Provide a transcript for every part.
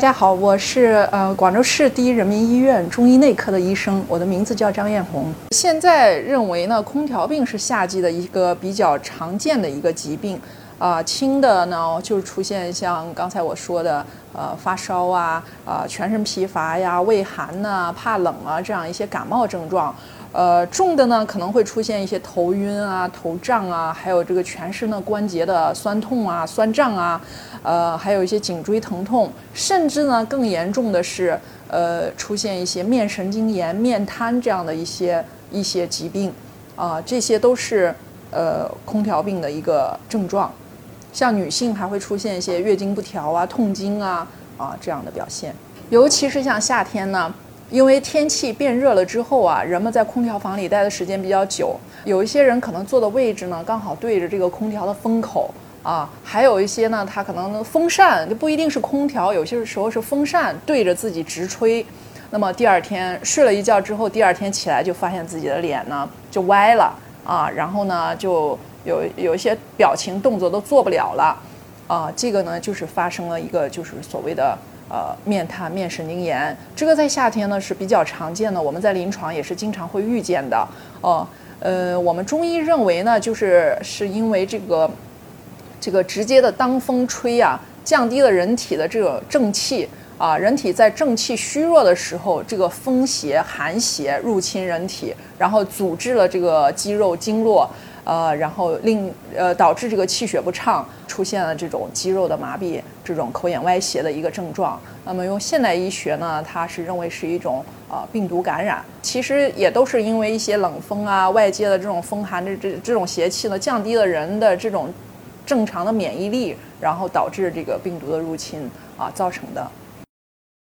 大家好，我是呃广州市第一人民医院中医内科的医生，我的名字叫张艳红。现在认为呢，空调病是夏季的一个比较常见的一个疾病，啊，轻的呢就是出现像刚才我说的，呃，发烧啊，啊，全身疲乏呀，畏寒呐，怕冷啊这样一些感冒症状。呃，重的呢可能会出现一些头晕啊、头胀啊，还有这个全身的关节的酸痛啊、酸胀啊，呃，还有一些颈椎疼痛，甚至呢更严重的是，呃，出现一些面神经炎、面瘫这样的一些一些疾病，啊，这些都是呃空调病的一个症状。像女性还会出现一些月经不调啊、痛经啊啊这样的表现，尤其是像夏天呢。因为天气变热了之后啊，人们在空调房里待的时间比较久，有一些人可能坐的位置呢刚好对着这个空调的风口啊，还有一些呢，他可能风扇就不一定是空调，有些时候是风扇对着自己直吹，那么第二天睡了一觉之后，第二天起来就发现自己的脸呢就歪了啊，然后呢就有有一些表情动作都做不了了啊，这个呢就是发生了一个就是所谓的。呃，面瘫、面神经炎，这个在夏天呢是比较常见的，我们在临床也是经常会遇见的。哦，呃，我们中医认为呢，就是是因为这个这个直接的当风吹啊，降低了人体的这个正气啊，人体在正气虚弱的时候，这个风邪、寒邪入侵人体，然后阻滞了这个肌肉经络。呃，然后令呃导致这个气血不畅，出现了这种肌肉的麻痹，这种口眼歪斜的一个症状。那么用现代医学呢，它是认为是一种呃病毒感染，其实也都是因为一些冷风啊，外界的这种风寒的这这种邪气呢，降低了人的这种正常的免疫力，然后导致这个病毒的入侵啊造成的。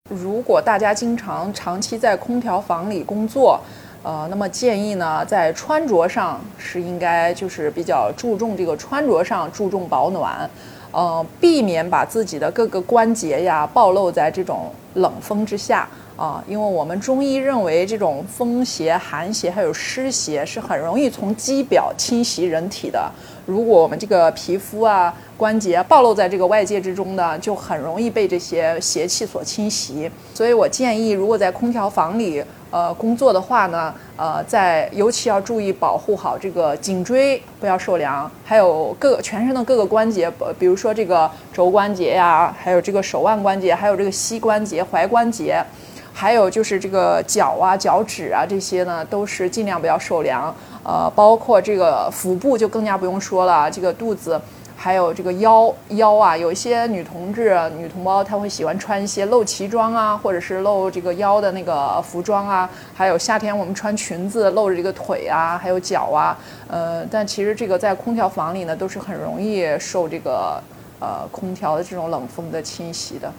如果大家经常长期在空调房里工作，呃，那么建议呢，在穿着上是应该就是比较注重这个穿着上注重保暖，呃，避免把自己的各个关节呀暴露在这种冷风之下啊，因为我们中医认为这种风邪、寒邪还有湿邪是很容易从肌表侵袭人体的。如果我们这个皮肤啊、关节暴露在这个外界之中呢，就很容易被这些邪气所侵袭。所以我建议，如果在空调房里。呃，工作的话呢，呃，在尤其要注意保护好这个颈椎不要受凉，还有各全身的各个关节，呃比如说这个肘关节呀，还有这个手腕关节，还有这个膝关节、踝关节，还有就是这个脚啊、脚趾啊这些呢，都是尽量不要受凉。呃，包括这个腹部就更加不用说了，这个肚子。还有这个腰腰啊，有一些女同志、女同胞，她会喜欢穿一些露脐装啊，或者是露这个腰的那个服装啊。还有夏天我们穿裙子露着这个腿啊，还有脚啊。呃，但其实这个在空调房里呢，都是很容易受这个呃空调的这种冷风的侵袭的。